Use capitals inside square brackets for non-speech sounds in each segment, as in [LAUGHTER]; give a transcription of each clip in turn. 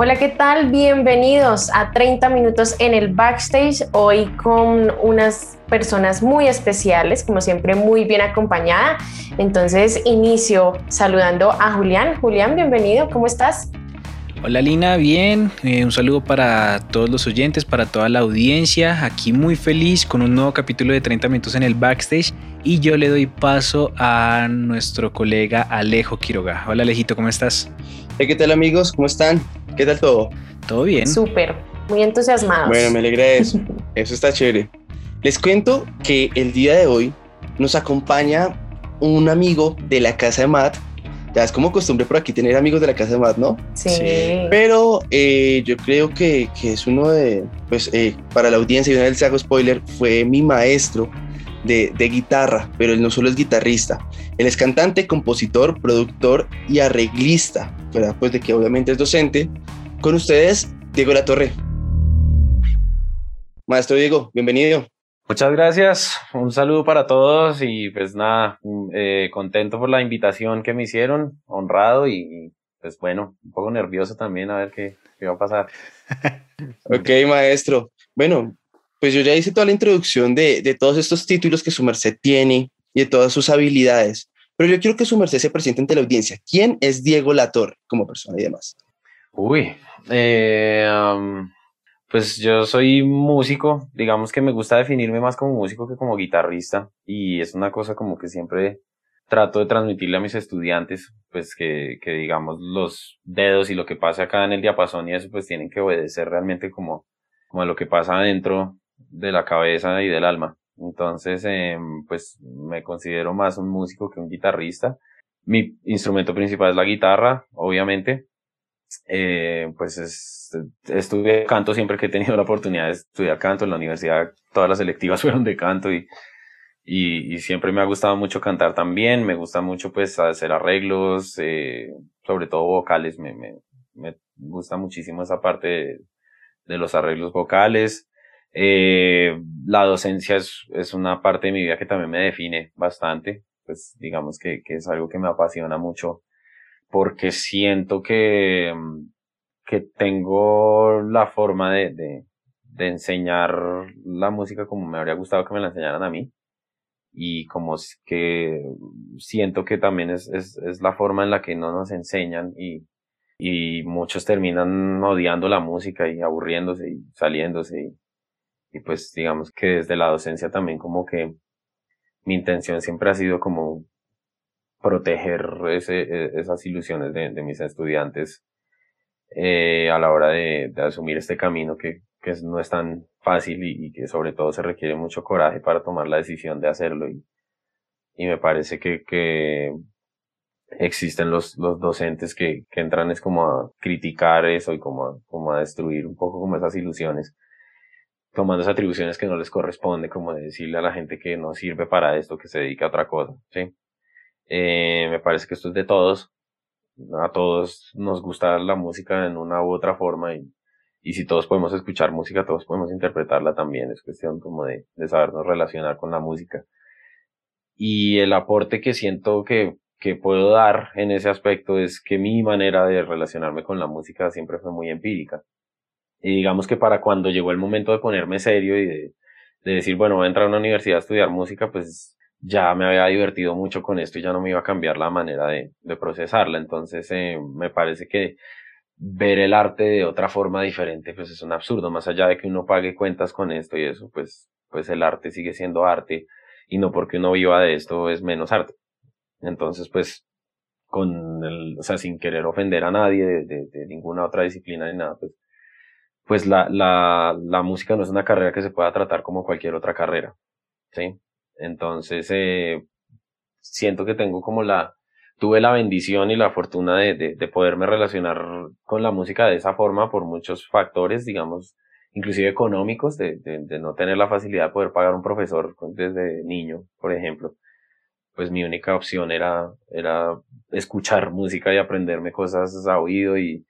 Hola, ¿qué tal? Bienvenidos a 30 minutos en el backstage. Hoy con unas personas muy especiales, como siempre muy bien acompañada. Entonces inicio saludando a Julián. Julián, bienvenido, ¿cómo estás? Hola Lina, bien. Eh, un saludo para todos los oyentes, para toda la audiencia. Aquí muy feliz con un nuevo capítulo de 30 minutos en el backstage. Y yo le doy paso a nuestro colega Alejo Quiroga. Hola Alejito, ¿cómo estás? ¿Qué tal amigos? ¿Cómo están? ¿Qué tal todo? Todo bien. Súper, muy entusiasmados. Bueno, me alegra eso. [LAUGHS] Eso está chévere. Les cuento que el día de hoy nos acompaña un amigo de la casa de Matt. Ya es como costumbre por aquí tener amigos de la casa de Matt, ¿no? Sí. Pero eh, yo creo que, que, es uno de, pues eh, para la audiencia, y una vez les hago spoiler, fue mi maestro de, de, guitarra, pero él no solo es guitarrista, él es cantante, compositor, productor y arreglista, ¿verdad? Pues de que obviamente es docente. Con ustedes, Diego La Torre. Maestro Diego, bienvenido. Muchas gracias, un saludo para todos y pues nada, eh, contento por la invitación que me hicieron, honrado y pues bueno, un poco nervioso también a ver qué, qué va a pasar. [LAUGHS] ok, maestro. Bueno, pues yo ya hice toda la introducción de, de, todos estos títulos que su merced tiene y de todas sus habilidades, pero yo quiero que su merced se presente ante la audiencia. ¿Quién es Diego Latorre como persona y demás? Uy, eh, pues yo soy músico, digamos que me gusta definirme más como músico que como guitarrista y es una cosa como que siempre trato de transmitirle a mis estudiantes, pues que, que digamos los dedos y lo que pasa acá en el diapasón y eso pues tienen que obedecer realmente como, como lo que pasa adentro de la cabeza y del alma. Entonces, eh, pues me considero más un músico que un guitarrista. Mi instrumento principal es la guitarra, obviamente. Eh, pues es, estudié canto siempre que he tenido la oportunidad de estudiar canto en la universidad. Todas las selectivas [LAUGHS] fueron de canto y, y, y siempre me ha gustado mucho cantar también. Me gusta mucho pues hacer arreglos, eh, sobre todo vocales. Me, me, me gusta muchísimo esa parte de, de los arreglos vocales. Eh, la docencia es, es, una parte de mi vida que también me define bastante, pues digamos que, que es algo que me apasiona mucho porque siento que, que tengo la forma de, de, enseñar la música como me habría gustado que me la enseñaran a mí y como que siento que también es, es, es la forma en la que no nos enseñan y, y muchos terminan odiando la música y aburriéndose y saliéndose y pues digamos que desde la docencia también como que mi intención siempre ha sido como proteger ese, esas ilusiones de, mis estudiantes eh, a la hora de, asumir este camino que, no es tan fácil y, que sobre todo se requiere mucho coraje para tomar la decisión de hacerlo y, me parece que, existen los, los docentes que, entran es como a criticar eso y a, como a destruir un poco como esas ilusiones tomando esas atribuciones que no les corresponde, como de decirle a la gente que no sirve para esto, que se dedica a otra cosa, ¿sí? Eh, me parece que esto es de todos, a todos nos gusta la música en una u otra forma y, y si todos podemos escuchar música, todos podemos interpretarla también, es cuestión como de, de sabernos relacionar con la música. Y el aporte que siento que, que puedo dar en ese aspecto es que mi manera de relacionarme con la música siempre fue muy empírica. Y digamos que para cuando llegó el momento de ponerme serio y de, de decir, bueno, voy a entrar a una universidad a estudiar música, pues ya me había divertido mucho con esto y ya no me iba a cambiar la manera de, de procesarla. Entonces, eh, me parece que ver el arte de otra forma diferente, pues es un absurdo. Más allá de que uno pague cuentas con esto y eso, pues, pues el arte sigue siendo arte y no porque uno viva de esto es menos arte. Entonces, pues, con el, o sea, sin querer ofender a nadie de, de, de ninguna otra disciplina ni nada, pues, pues la, la, la música no es una carrera que se pueda tratar como cualquier otra carrera, ¿sí? Entonces, eh, siento que tengo como la, tuve la bendición y la fortuna de, de, de, poderme relacionar con la música de esa forma por muchos factores, digamos, inclusive económicos, de, de, no tener la facilidad de poder pagar un profesor desde niño, por ejemplo, pues mi única opción era, era escuchar música y aprenderme cosas a oído y,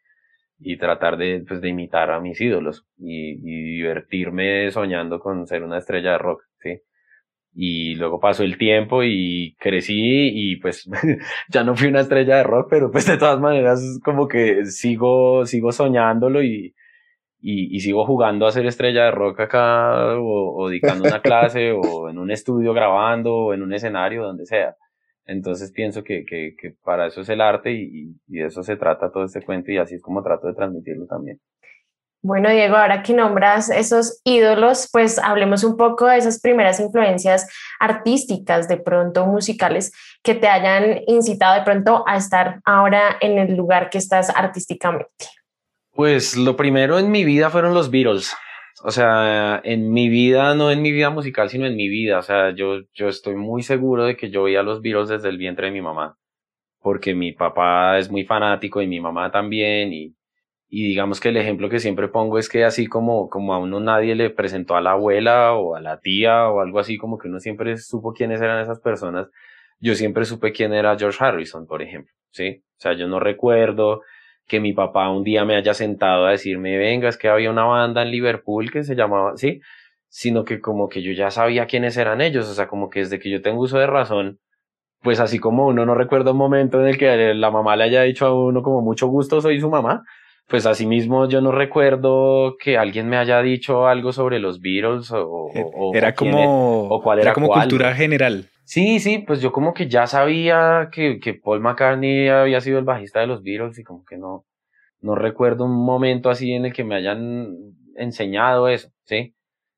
y tratar de, pues, de imitar a mis ídolos y, y divertirme soñando con ser una estrella de rock, ¿sí? y luego pasó el tiempo y crecí y pues [LAUGHS] ya no fui una estrella de rock, pero pues de todas maneras como que sigo, sigo soñándolo y, y, sigo jugando a ser estrella de rock acá o, o dictando una clase o en un estudio grabando o en un escenario, donde sea. Entonces pienso que, que, que para eso es el arte y, y de eso se trata todo este cuento y así es como trato de transmitirlo también. Bueno, Diego, ahora que nombras esos ídolos, pues hablemos un poco de esas primeras influencias artísticas, de pronto musicales, que te hayan incitado de pronto a estar ahora en el lugar que estás artísticamente. Pues lo primero en mi vida fueron los Beatles. O sea, en mi vida, no en mi vida musical, sino en mi vida. O sea, yo, yo estoy muy seguro de que yo veía los Beatles desde el vientre de mi mamá. Porque mi papá es muy fanático y mi mamá también. Y, y digamos que el ejemplo que siempre pongo es que así como, como a uno nadie le presentó a la abuela o a la tía o algo así, como que uno siempre supo quiénes eran esas personas, yo siempre supe quién era George Harrison, por ejemplo, ¿sí? O sea, yo no recuerdo que mi papá un día me haya sentado a decirme, venga, es que había una banda en Liverpool que se llamaba, ¿sí? Sino que como que yo ya sabía quiénes eran ellos, o sea, como que desde que yo tengo uso de razón, pues así como uno no recuerda un momento en el que la mamá le haya dicho a uno como mucho gusto, soy su mamá, pues asimismo yo no recuerdo que alguien me haya dicho algo sobre los Beatles o, era como o cuál era, como cultura general. Sí, sí, pues yo como que ya sabía que, que Paul McCartney había sido el bajista de los Beatles y como que no, no recuerdo un momento así en el que me hayan enseñado eso, ¿sí?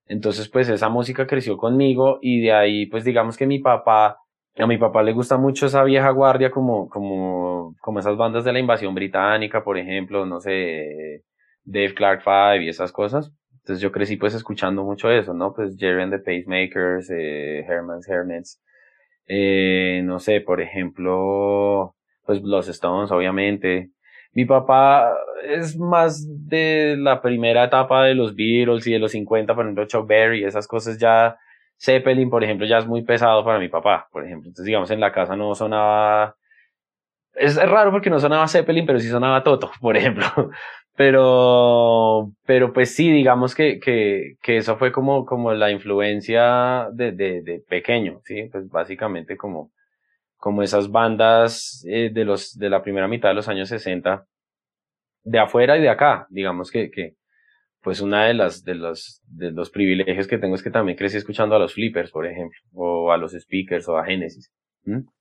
Entonces pues esa música creció conmigo y de ahí pues digamos que mi papá a mi papá le gusta mucho esa vieja guardia como, como, como esas bandas de la invasión británica, por ejemplo, no sé, Dave Clark Five y esas cosas. Entonces yo crecí pues escuchando mucho eso, ¿no? Pues Jerry and the Pacemakers, eh, Herman's Hermits, eh, no sé, por ejemplo, pues los Stones, obviamente. Mi papá es más de la primera etapa de los Beatles y de los 50, por ejemplo, Chuck Berry, esas cosas ya Zeppelin, por ejemplo, ya es muy pesado para mi papá, por ejemplo. Entonces, digamos, en la casa no sonaba... Es raro porque no sonaba Zeppelin, pero sí sonaba Toto, [LAUGHS] por ejemplo. Pero, pero pues sí, digamos que, que, que eso fue como, como la influencia de, de, de pequeño, sí, pues básicamente como, como esas bandas eh, de los, de la primera mitad de los años 60, de afuera y de acá, digamos que, que, pues una de las de los de los privilegios que tengo es que también crecí escuchando a los flippers, por ejemplo, o a los speakers o a Genesis.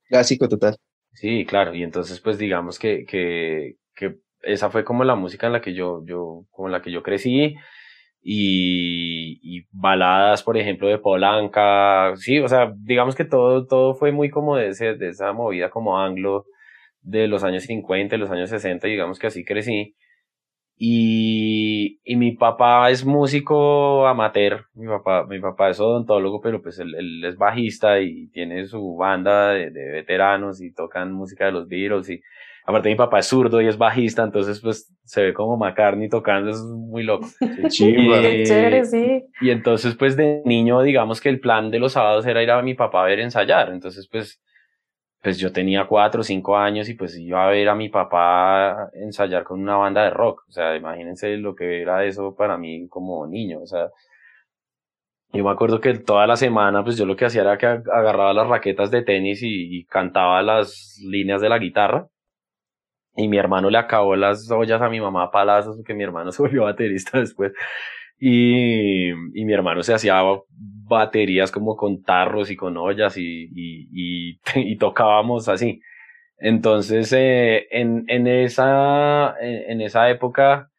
Clásico total. Sí, claro, y entonces pues digamos que que que esa fue como la música en la que yo yo con la que yo crecí y, y baladas, por ejemplo, de Polanca, sí, o sea, digamos que todo todo fue muy como de ese de esa movida como anglo de los años 50, de los años 60, digamos que así crecí y, y mi papá es músico amateur, mi papá, mi papá es odontólogo, pero pues él, él es bajista y tiene su banda de, de, veteranos y tocan música de los Beatles y aparte mi papá es zurdo y es bajista, entonces pues se ve como McCartney tocando, es muy loco. [LAUGHS] y, sí. y entonces pues de niño digamos que el plan de los sábados era ir a mi papá a ver ensayar, entonces pues pues yo tenía cuatro o cinco años y pues iba a ver a mi papá ensayar con una banda de rock. O sea, imagínense lo que era eso para mí como niño. O sea, yo me acuerdo que toda la semana pues yo lo que hacía era que agarraba las raquetas de tenis y, cantaba las líneas de la guitarra. Y mi hermano le acabó las ollas a mi mamá a palazos porque mi hermano [LAUGHS] se volvió baterista después. Y, y mi hermano se hacía baterías como con tarros y con ollas y, y, y, [LAUGHS] tocábamos así. Entonces, eh, en, en, esa, en, esa época,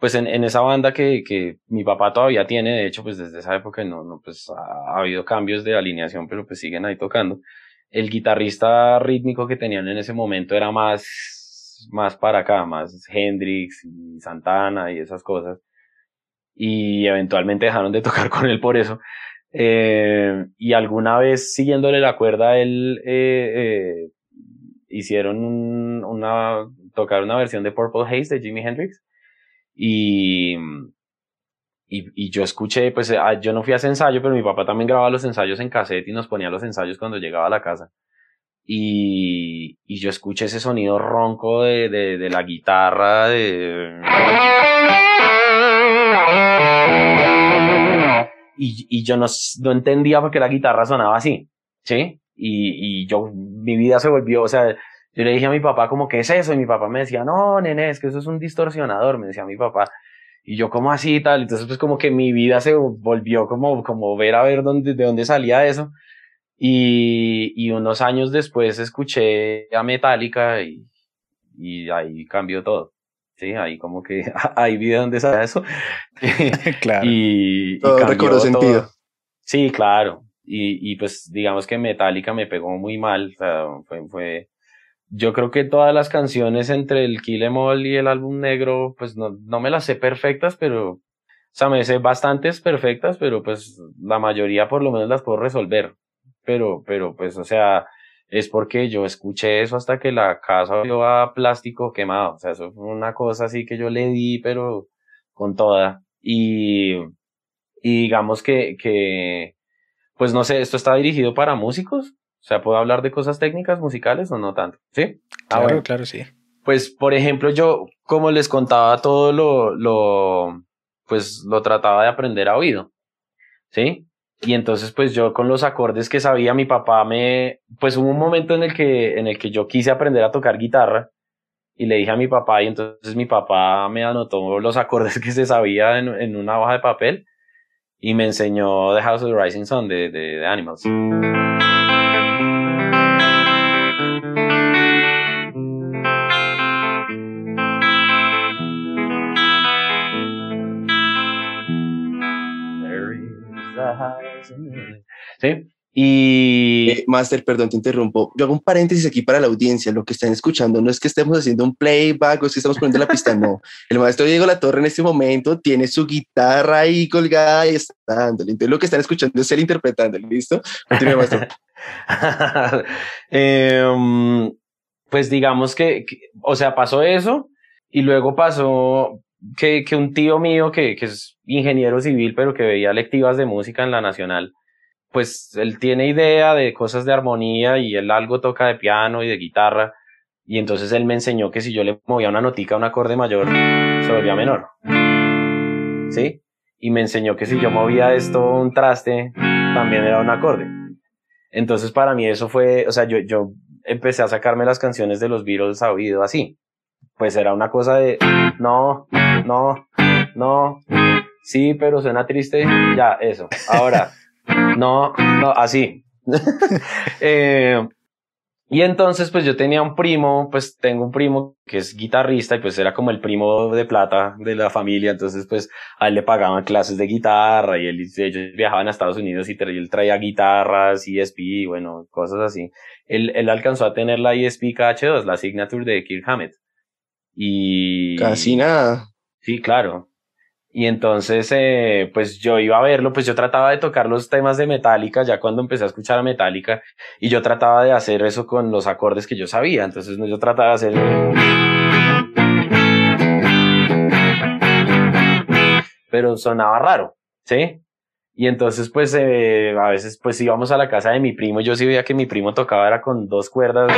pues en, en esa banda que, que mi papá todavía tiene, de hecho, pues desde esa época no, no, pues ha, ha habido cambios de alineación, pero pues siguen ahí tocando. El guitarrista rítmico que tenían en ese momento era más, más para acá, más Hendrix y Santana y esas cosas y eventualmente dejaron de tocar [LAUGHS] con él por eso. Eh, y alguna vez siguiéndole la cuerda, él eh, eh, hicieron una, tocar una versión de Purple Haze de Jimi Hendrix y, y, yo escuché, pues ah, yo no fui a ese ensayo, pero mi papá también grababa los ensayos en cassette y nos ponía los ensayos cuando llegaba a la casa. Y, y yo escuché ese sonido ronco de, de, la guitarra. Y, yo no, no entendía por qué la guitarra sonaba así, ¿sí? Y, yo, mi vida se volvió, o sea, yo le dije a mi papá como, ¿qué es eso? Y mi papá me decía, no, nene, es que eso es un distorsionador, me decía mi papá. Y yo, como así y tal? Entonces, pues como que mi vida se volvió como, como ver a ver de dónde salía eso. Y, y unos años después escuché a Metallica y, y ahí cambió todo. Sí, ahí como que [LAUGHS] ahí vi de dónde sale eso. [LAUGHS] claro. y, y Todo recuerdo sentido. Sí, claro. Y, y pues digamos que Metallica me pegó muy mal. O sea, fue, fue, yo creo que todas las canciones entre el Kill Em All y el álbum negro, pues no, no me las sé perfectas, pero, o sea, me sé bastantes perfectas, pero pues la mayoría por lo menos las puedo resolver. Pero, pero pues, o sea, es porque yo escuché eso hasta que la casa vio a plástico quemado. O sea, eso fue una cosa así que yo le di, pero con toda. Y, y digamos que, que, pues no sé, esto está dirigido para músicos. O sea, ¿puedo hablar de cosas técnicas musicales o no tanto? ¿Sí? Ah, Claro, bueno. claro, sí. Pues, por ejemplo, yo, como les contaba, todo lo, lo, pues lo trataba de aprender a oído. ¿Sí? Y entonces, pues yo con los acordes que sabía, mi papá me, pues hubo un momento en el que, en el que yo quise aprender a tocar guitarra y le dije a mi papá y entonces mi papá me anotó los acordes [LAUGHS] que se sabía en, una hoja de papel y me enseñó The House of the Rising Sun de, de, de Animals. Sí, y Eh, Master, perdón, te interrumpo. Yo hago un paréntesis aquí para la audiencia. Lo que están escuchando no es que estemos haciendo un playback o es que estamos poniendo la pista, no. El maestro Diego La Torre en este momento tiene su guitarra ahí colgada y está dándole. Entonces lo que están escuchando es él interpretando, ¿listo? Maestro. [LAUGHS] Em, pues digamos que, que- o sea, pasó eso y luego pasó que, que un tío mío que, que es ingeniero civil, pero que veía lectivas de música en la Nacional, pues él tiene idea de cosas de armonía y él algo toca de piano y de guitarra. Y entonces él me enseñó que si yo le movía una notica a un acorde mayor, se volvía menor. ¿Sí? Y me enseñó que si yo movía esto un traste, también era un acorde. Entonces para mí eso fue, o sea, yo, yo empecé a sacarme las canciones de los Beatles a oído así. Pues era una cosa de, no, no, no, sí, pero suena triste, ya, eso. Ahora, no, no, así. [LAUGHS] Eh, y entonces, pues yo tenía un primo, pues tengo un primo que es guitarrista y pues era como el primo de plata de la familia, entonces pues a él le pagaban clases de guitarra y él, ellos viajaban a Estados Unidos y él traía guitarras, ESP, bueno, cosas así. Él, él alcanzó a tener la ESP KH2, la signature de Kirk Hammett. Y... Casi nada. Sí, claro. Y entonces, eh, pues yo iba a verlo, pues yo trataba de tocar los temas de Metallica ya cuando empecé a escuchar a Metallica y yo trataba de hacer eso con los acordes que yo sabía. Entonces yo trataba de hacer... Pero sonaba raro, ¿sí? Y entonces, pues, eh, a veces, pues íbamos a la casa de mi primo yo sí veía que mi primo tocaba era con dos cuerdas.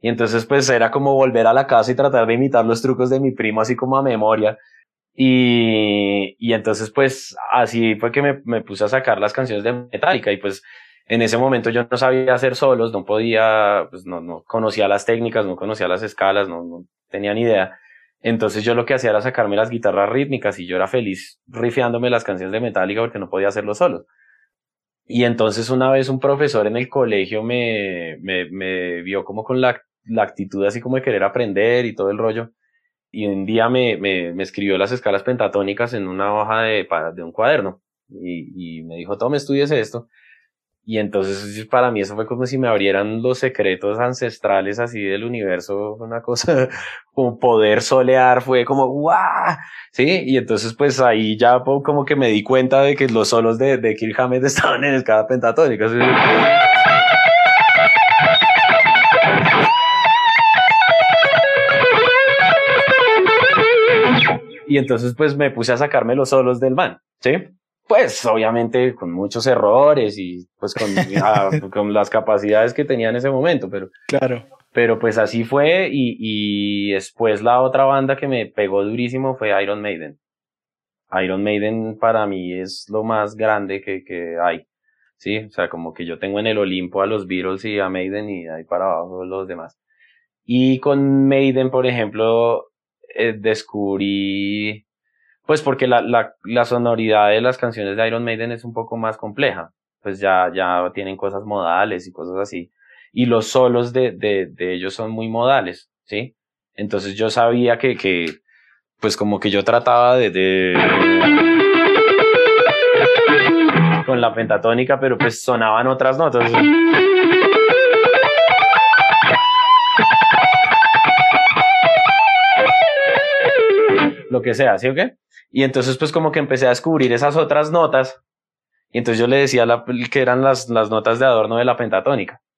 Y entonces pues era como volver a la casa y tratar de imitar los trucos de mi primo así como a memoria. Y, y entonces pues así fue que me, me puse a sacar las canciones de Metallica y pues en ese momento yo no sabía hacer solos, no podía, pues no, no conocía las técnicas, no conocía las escalas, no, no tenía ni idea. Entonces yo lo que hacía era sacarme las guitarras rítmicas y yo era feliz rifeándome las canciones de Metallica porque no podía hacerlo solos. Y entonces una vez un profesor en el colegio me, me, me vio como con la, la actitud así como de querer aprender y todo el rollo. Y un día me, me, escribió las escalas pentatónicas en una hoja de, de un cuaderno. Y, y me dijo, tome, estudies esto. Y entonces para mí eso fue como si me abrieran los secretos ancestrales así del universo, una cosa [LAUGHS] como poder solear, fue como ¡guau! Sí, y entonces pues ahí ya po- como que me di cuenta de que los solos de, de Kirk Hammett [LAUGHS] estaban en escala pentatónica. así. Y entonces pues me puse a sacarme los solos del man, ¿sí? Pues obviamente con muchos errores y pues con, [LAUGHS] con las capacidades que tenía en ese momento, pero... Claro. Pero pues así fue y, y después la otra banda que me pegó durísimo fue Iron Maiden. Iron Maiden para mí es lo más grande que, que hay. Sí, o sea, como que yo tengo en el Olimpo a los Beatles y a Maiden y ahí para abajo los demás. Y con Maiden, por ejemplo, eh, descubrí, pues porque la, la, sonoridad de las canciones de Iron Maiden es un poco más compleja. Pues ya, ya tienen cosas modales y cosas así. Y los solos de, de, de ellos son muy modales, ¿sí? Entonces yo sabía que, que pues como que yo trataba de, de con la pentatónica, pero pues sonaban otras notas. Lo que sea, ¿sí o qué? Y entonces pues como que empecé a descubrir esas otras notas. Y entonces yo le decía que eran las, notas de adorno de la pentatónica. [LAUGHS]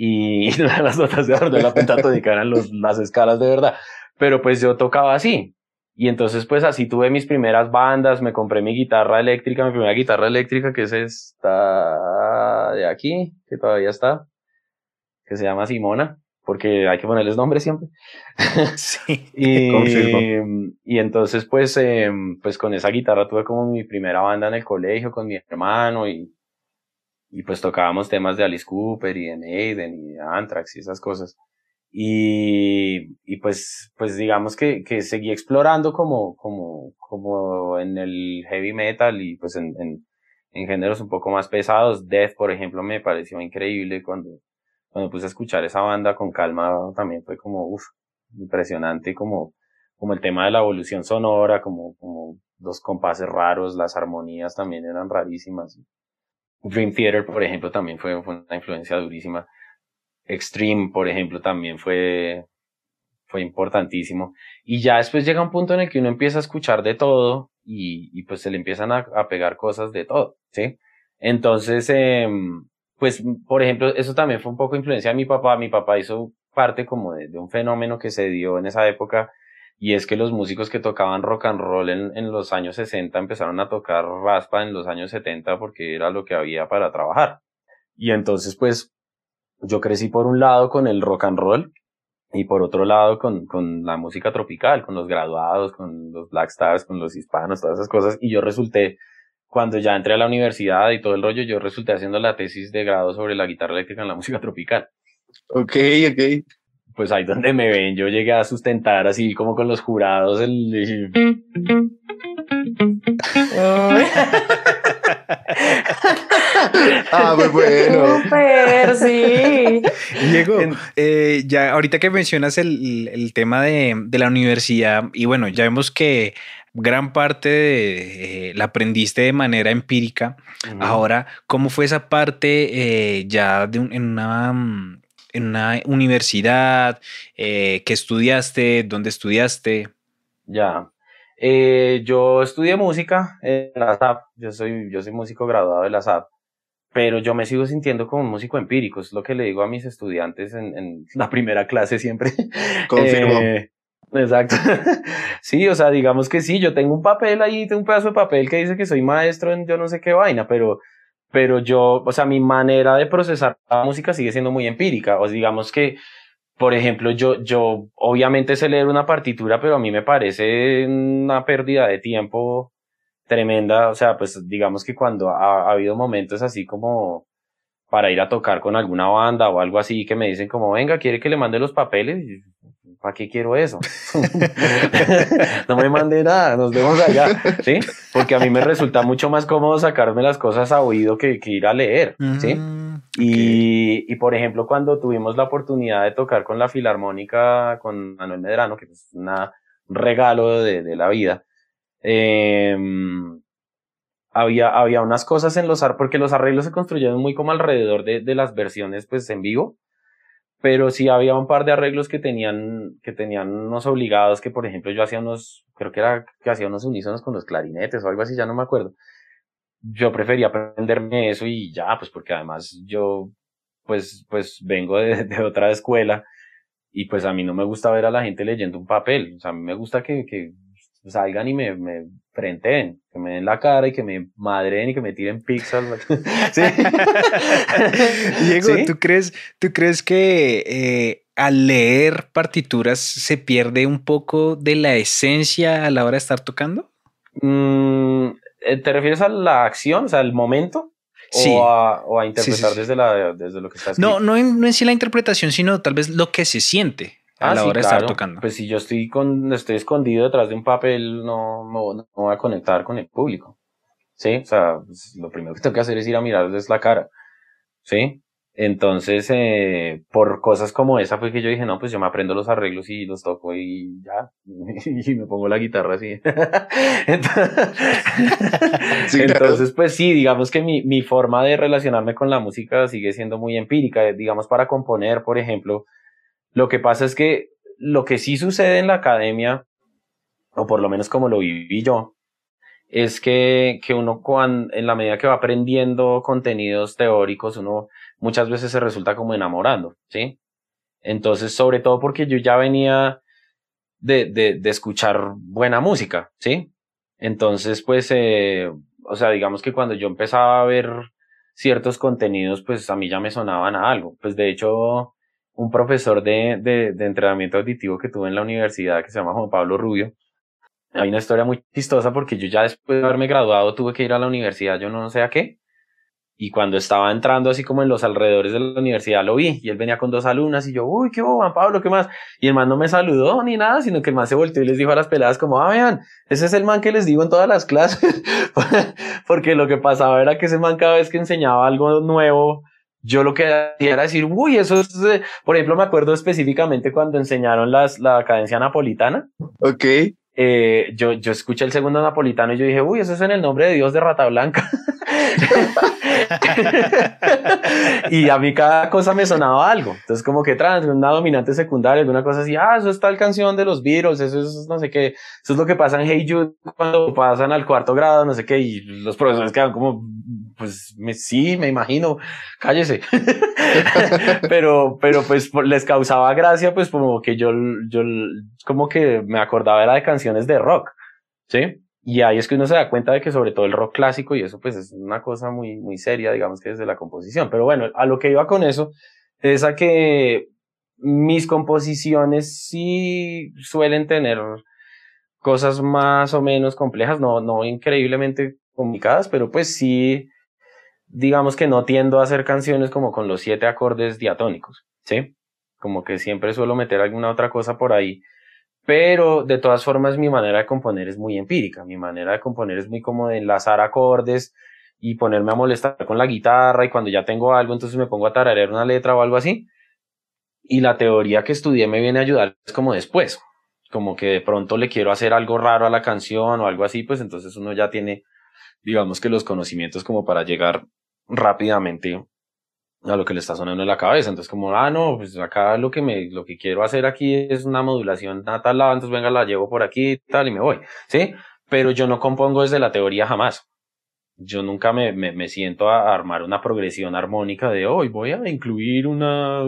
Y las notas de adorno de la pentatónica eran los, las escalas de verdad. Pero pues yo tocaba así. Y entonces pues así tuve mis primeras bandas, me compré mi guitarra eléctrica, mi primera guitarra eléctrica que es esta de aquí, que todavía está, que se llama Simona, porque hay que ponerles nombre siempre. [LAUGHS] Sí, [LAUGHS] y, y entonces pues, eh, pues con esa guitarra tuve como mi primera banda en el colegio con mi hermano y, y pues tocábamos temas de Alice Cooper y de Maiden y de Anthrax y esas cosas. Y, y pues, pues digamos que, que seguí explorando como, como, como en el heavy metal y pues en, en, en géneros un poco más pesados. Death, por ejemplo, me pareció increíble cuando, cuando puse a escuchar esa banda con calma también fue como, uff, impresionante como, como el tema de la evolución sonora, como, como los compases raros, las armonías también eran rarísimas. Dream Theater, por ejemplo, también fue, fue una influencia durísima. Extreme, por ejemplo, también fue, fue importantísimo. Y ya después llega un punto en el que uno empieza a escuchar de todo y, y pues se le empiezan a, a, pegar cosas de todo, ¿sí? Entonces, eh, pues, por ejemplo, eso también fue un poco influencia de mi papá. Mi papá hizo parte como de, un fenómeno que se dio en esa época y es que los músicos que tocaban rock and roll en, en los años 60 empezaron a tocar raspa en los años 70 porque era lo que había para trabajar. Y entonces, pues, yo crecí por un lado con el rock and roll y por otro lado con, con la música tropical, con los graduados, con los Black Stars, con los hispanos, todas esas cosas. Y yo resulté, cuando ya entré a la universidad y todo el rollo, yo resulté haciendo la tesis de grado sobre la guitarra eléctrica en la música tropical. Ok, ok. Pues ahí donde me ven, yo llegué a sustentar así como con los jurados el... [LAUGHS] ah, muy bueno. Super, sí. Diego, eh, ya ahorita que mencionas el, el tema de, de, la universidad, y bueno, ya vemos que gran parte de, eh, la aprendiste de manera empírica. Uh -huh. Ahora, ¿cómo fue esa parte eh, ya de un, en una en una universidad? Eh, ¿Qué estudiaste? ¿Dónde estudiaste? Ya. Eh, yo estudié música en la SAP. Yo soy, yo soy músico graduado de la SAP. Pero yo me sigo sintiendo como un músico empírico. Es lo que le digo a mis estudiantes en, en la primera clase siempre. [LAUGHS] Confirmo. Eh, exacto. [LAUGHS] sí, o sea, digamos que sí, yo tengo un papel ahí, tengo un pedazo de papel que dice que soy maestro en yo no sé qué vaina, pero pero yo, o sea, mi manera de procesar la música sigue siendo muy empírica. O sea, digamos que, por ejemplo, yo, yo obviamente sé leer una partitura, pero a mí me parece una pérdida de tiempo tremenda. O sea, pues digamos que cuando ha, ha habido momentos así como para ir a tocar con alguna banda o algo así que me dicen como, venga, quiere que le mande los papeles. ¿Para qué quiero eso? [LAUGHS] no me mande nada, nos vemos allá, ¿sí? Porque a mí me resulta mucho más cómodo sacarme las cosas a oído que, que ir a leer, ¿sí? Mm, okay. y, y, por ejemplo, cuando tuvimos la oportunidad de tocar con la Filarmónica, con Manuel Medrano, que es una, un regalo de, de la vida, eh, había, había unas cosas en los, porque los arreglos se construyeron muy como alrededor de, de las versiones, pues, en vivo, pero sí había un par de arreglos que tenían, que tenían unos obligados, que por ejemplo yo hacía unos, creo que era que hacía unos unísonos con los clarinetes o algo así, ya no me acuerdo. Yo prefería aprenderme eso y ya, pues porque además yo, pues, pues vengo de, [LAUGHS] de otra escuela y pues a mí no me gusta ver a la gente leyendo un papel, o sea, a mí me gusta que, que salgan y me, me frenten, que me den la cara y que me madren y que me tiren pixel. [LAUGHS] ¿Sí? [LAUGHS] Diego, ¿tú, crees, ¿tú crees que eh, al leer partituras se pierde un poco de la esencia a la hora de estar tocando? Mm, eh, ¿Te refieres a la acción, o sea, el momento? Sí. O, a, o a interpretar Desde, la, desde lo que está escrito. No, no en, no en sí la interpretación, sino tal vez lo que se siente a Ah, la sí, hora de claro. estar tocando. Pues si yo estoy con, estoy escondido detrás de un papel, no, no, no voy a conectar con el público. ¿Sí? O sea, pues, lo primero que tengo que hacer es ir a mirarles la cara. ¿Sí? Entonces, eh, por cosas como esa fue que yo dije, no, pues yo me aprendo los arreglos y los toco y ya. [LAUGHS] Y me pongo la guitarra así. Entonces, [LAUGHS] Sí, claro. entonces, pues sí, digamos que mi, mi forma de relacionarme con la música sigue siendo muy empírica. Digamos, para componer, por ejemplo, lo que pasa es que lo que sí sucede en la academia, o por lo menos como lo viví yo, es que, que uno cuan- en la medida que va aprendiendo contenidos teóricos, uno muchas veces se resulta como enamorando, ¿sí? Entonces, sobre todo porque yo ya venía de, de, de escuchar buena música, ¿sí? Entonces, pues, eh, o sea, digamos que cuando yo empezaba a ver ciertos contenidos, pues a mí ya me sonaban a algo. Pues de hecho, un profesor de, de, de entrenamiento auditivo que tuve en la universidad que se llama Juan Pablo Rubio, hay una historia muy chistosa porque yo ya después de haberme graduado tuve que ir a la universidad, yo no sé a qué. Y cuando estaba entrando así como en los alrededores de la universidad lo vi y él venía con dos alumnas y yo, uy, qué bobo, Juan Pablo, ¿qué más? Y el man no me saludó ni nada, sino que el man se volteó y les dijo a las peladas como, ah, vean, ese es el man que les digo en todas las clases. [LAUGHS] Porque lo que pasaba era que ese man cada vez que enseñaba algo nuevo, yo lo que hacía era decir, uy, eso es, eh", por ejemplo, me acuerdo específicamente cuando enseñaron las, la cadencia napolitana. Ok. Eh, yo, yo escuché el segundo napolitano y yo dije, uy, eso es en el nombre de Dios de Rata Blanca. [LAUGHS] [LAUGHS] y a mí cada cosa me sonaba algo. Entonces, como que trans, una dominante secundaria, alguna cosa así, ah, eso es tal canción de los Beatles, eso es no sé qué, eso es lo que pasa en Hey Jude cuando pasan al cuarto grado, no sé qué, y los profesores quedan como, pues sí, me imagino, cállese. [LAUGHS] pero, pero pues les causaba gracia, pues como que yo, yo como que me acordaba era de canciones de rock, ¿sí? Y ahí es que uno se da cuenta de que sobre todo el rock clásico y eso pues es una cosa muy, muy seria, digamos que desde la composición. Pero bueno, a lo que iba con eso es a que mis composiciones sí suelen tener cosas más o menos complejas, no, no increíblemente complicadas, pero pues sí, digamos que no tiendo a hacer canciones como con los siete acordes diatónicos, ¿sí? Como que siempre suelo meter alguna otra cosa por ahí pero de todas formas mi manera de componer es muy empírica, mi manera de componer es muy como de enlazar acordes y ponerme a molestar con la guitarra y cuando ya tengo algo entonces me pongo a tararear una letra o algo así. Y la teoría que estudié me viene a ayudar es como después, como que de pronto le quiero hacer algo raro a la canción o algo así, pues entonces uno ya tiene digamos que los conocimientos como para llegar rápidamente a lo que le está sonando en la cabeza. Entonces, como, ah, no, pues acá lo que me, lo que quiero hacer aquí es una modulación a tal lado, entonces venga, la llevo por aquí y tal, y me voy, ¿sí? Pero yo no compongo desde la teoría jamás. Yo nunca me, me, me siento a armar una progresión armónica de hoy voy a incluir una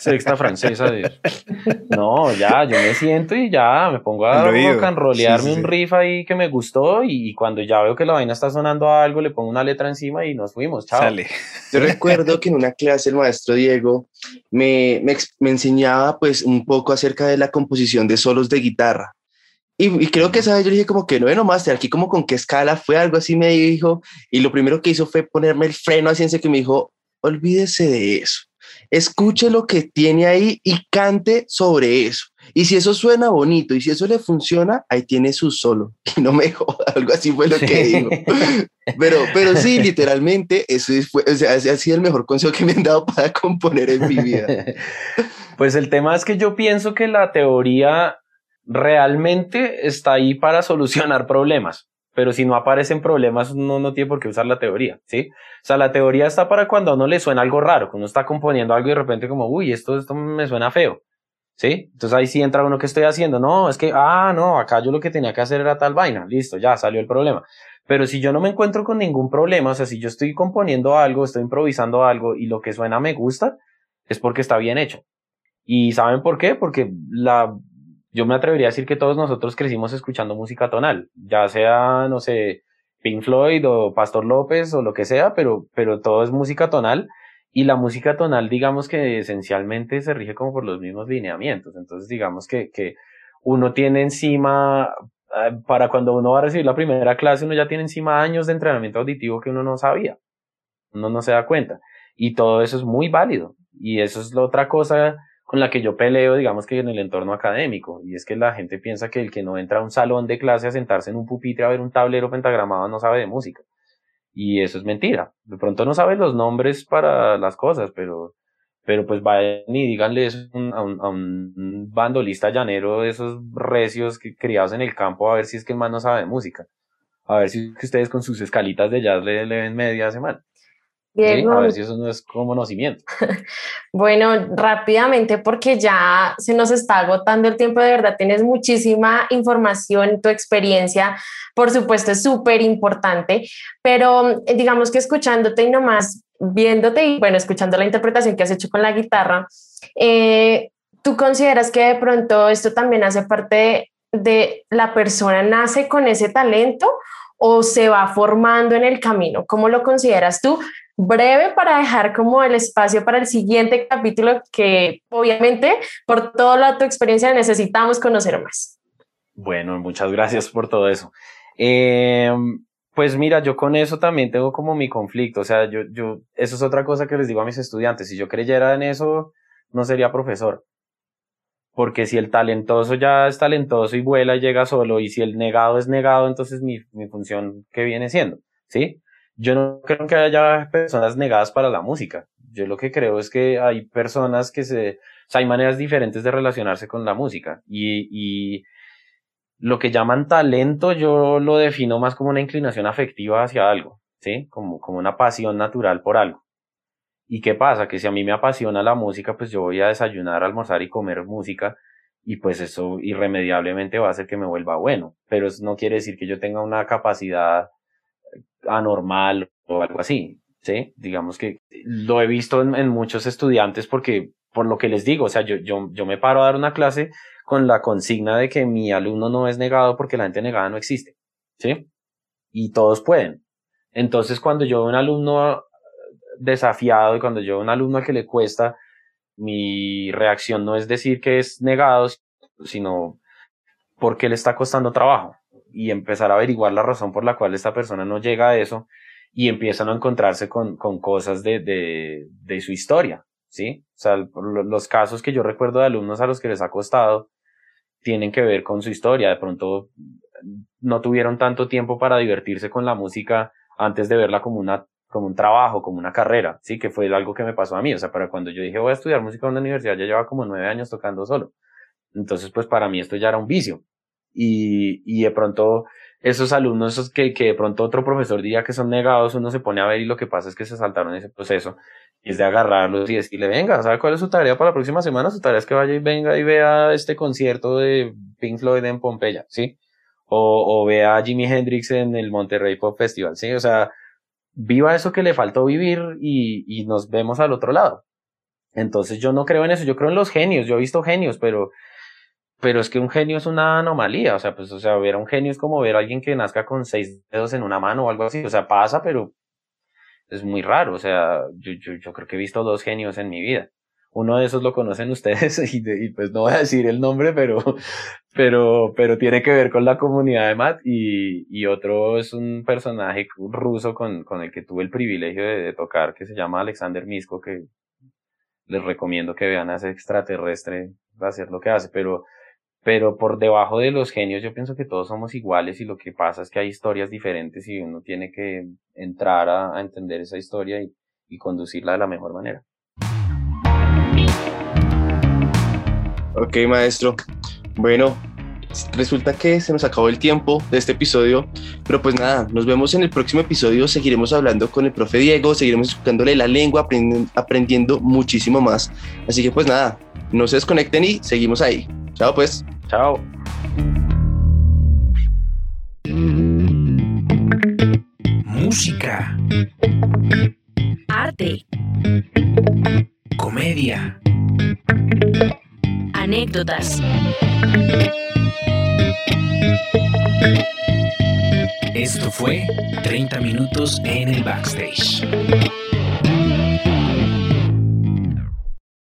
sexta francesa de [LAUGHS] no ya yo me siento y ya me pongo a rock and rollearme Sí, sí, un sí. riff ahí que me gustó y cuando ya veo que la vaina está sonando a algo le pongo una letra encima y nos fuimos chao Sale. Yo recuerdo que en una clase el maestro Diego me, me, me enseñaba pues un poco acerca de la composición de solos de guitarra. Y, y creo que esa vez yo dije como que no, bueno, máster, aquí como con qué escala fue algo así me dijo. Y lo primero que hizo fue ponerme el freno así en y me dijo, olvídese de eso. Escuche lo que tiene ahí y cante sobre eso. Y si eso suena bonito y si eso le funciona, ahí tiene su solo. [LAUGHS] Y no me joda, algo así fue lo que dijo. Pero, pero sí, literalmente, eso es- fue, o sea, ha sido el mejor consejo que me han dado para componer en mi vida. [LAUGHS] Pues el tema es que yo pienso que la teoría realmente está ahí para solucionar problemas, pero si no aparecen problemas uno no tiene por qué usar la teoría, ¿sí? O sea, la teoría está para cuando a uno le suena algo raro, que uno está componiendo algo y de repente como, uy, esto, esto me suena feo, ¿sí? Entonces ahí sí entra uno que estoy haciendo, no, es que, ah, no, acá yo lo que tenía que hacer era tal vaina, listo, ya salió el problema. Pero si yo no me encuentro con ningún problema, o sea, si yo estoy componiendo algo, estoy improvisando algo y lo que suena me gusta, es porque está bien hecho. ¿Y saben por qué? Porque la, yo me atrevería a decir que todos nosotros crecimos escuchando música tonal, ya sea, no sé, Pink Floyd o Pastor López o lo que sea, pero, pero todo es música tonal y la música tonal, digamos que esencialmente se rige como por los mismos lineamientos. Entonces, digamos que, que uno tiene encima, eh, para cuando uno va a recibir la primera clase, uno ya tiene encima años de entrenamiento auditivo que uno no sabía. Uno no se da cuenta. Y todo eso es muy válido. Y eso es la otra cosa con la que yo peleo, digamos que en el entorno académico, y es que la gente piensa que el que no entra a un salón de clase a sentarse en un pupitre a ver un tablero pentagramado no sabe de música. Y eso es mentira. De pronto no sabe los nombres para las cosas, pero, pero pues vayan y díganle eso a un, a un bandolista llanero de esos recios que, criados en el campo a ver si es que el man no sabe de música. A ver si ustedes con sus escalitas de jazz le, le ven media semana. A ver si eso no es como conocimiento. [LAUGHS] bueno, rápidamente, porque ya se nos está agotando el tiempo, de verdad, tienes muchísima información, tu experiencia, por supuesto, es súper importante, pero eh, digamos que escuchándote y nomás viéndote y bueno, escuchando la interpretación que has hecho con la guitarra, eh, ¿tú consideras que de pronto esto también hace parte de la persona, nace con ese talento? o se va formando en el camino? ¿Cómo lo consideras tú? Breve para dejar como el espacio para el siguiente capítulo que obviamente por toda tu experiencia necesitamos conocer más. Bueno, muchas gracias por todo eso. Em, pues mira, yo con eso también tengo como mi conflicto, o sea, yo, yo, eso es otra cosa que les digo a mis estudiantes, si yo creyera en eso, no sería profesor. Porque si el talentoso ya es talentoso y vuela y llega solo, y si el negado es negado, entonces mi, mi función, ¿qué viene siendo? ¿Sí? Yo no creo que haya personas negadas para la música. Yo lo que creo es que hay personas que se, o sea, hay maneras diferentes de relacionarse con la música y, y lo que llaman talento yo lo defino más como una inclinación afectiva hacia algo, ¿sí? Como, como una pasión natural por algo. ¿Y qué pasa? Que si a mí me apasiona la música, pues yo voy a desayunar, almorzar y comer música y pues eso irremediablemente va a hacer que me vuelva bueno. Pero eso no quiere decir que yo tenga una capacidad anormal o algo así, ¿sí? Digamos que lo he visto en, muchos estudiantes porque, por lo que les digo, o sea, yo, yo, yo me paro a dar una clase con la consigna de que mi alumno no es negado porque la gente negada no existe, ¿sí? Y todos pueden. Entonces, cuando yo veo un alumno desafiado y cuando yo veo un alumno al que le cuesta, mi reacción no es decir que es negado, sino porque le está costando trabajo y empezar a averiguar la razón por la cual esta persona no llega a eso y empiezan a encontrarse con, con cosas de, de, de su historia, ¿sí? O sea, los casos que yo recuerdo de alumnos a los que les ha costado tienen que ver con su historia. De pronto no tuvieron tanto tiempo para divertirse con la música antes de verla como una como un trabajo, como una carrera, sí, que fue algo que me pasó a mí, o sea, para cuando yo dije voy a estudiar música en una universidad, ya llevaba como nueve años tocando solo. Entonces, pues para mí esto ya era un vicio y, y de pronto esos alumnos que, que de pronto otro profesor diría que son negados, uno se pone a ver y lo que pasa es que se saltaron ese proceso y es de agarrarlos y decirle, venga, ¿sabe cuál es su tarea para la próxima semana? Su tarea es que vaya y venga y vea este concierto de Pink Floyd en Pompeya, ¿sí? O, o vea a Jimi Hendrix en el Monterrey Pop Festival, ¿sí? O sea, viva eso que le faltó vivir y, y nos vemos al otro lado. Entonces yo no creo en eso, yo creo en los genios, yo he visto genios, pero pero es que un genio es una anomalía, o sea, pues, o sea, ver a un genio es como ver a alguien que nazca con seis dedos en una mano o algo así, o sea, pasa, pero es muy raro, o sea, yo, yo, yo creo que he visto dos genios en mi vida. Uno de esos lo conocen ustedes [LAUGHS] y, y, pues no voy a decir el nombre, pero, pero, pero tiene que ver con la comunidad de Matt y, y otro es un personaje ruso con, con el que tuve el privilegio de, tocar que se llama Alexander Misko, que les recomiendo que vean a ese extraterrestre hacer lo que hace, pero pero por debajo de los genios yo pienso que todos somos iguales y lo que pasa es que hay historias diferentes y uno tiene que entrar a, entender esa historia y, y conducirla de la mejor manera. Ok, maestro. Bueno, resulta que se nos acabó el tiempo de este episodio, pero pues nada, nos vemos en el próximo episodio, seguiremos hablando con el profe Diego, seguiremos explicándole la lengua, aprendiendo muchísimo más. Así que pues nada, no se desconecten y seguimos ahí. Chao pues. Chao. Música. Arte. Comedia. Anécdotas. Esto fue 30 minutos en el backstage.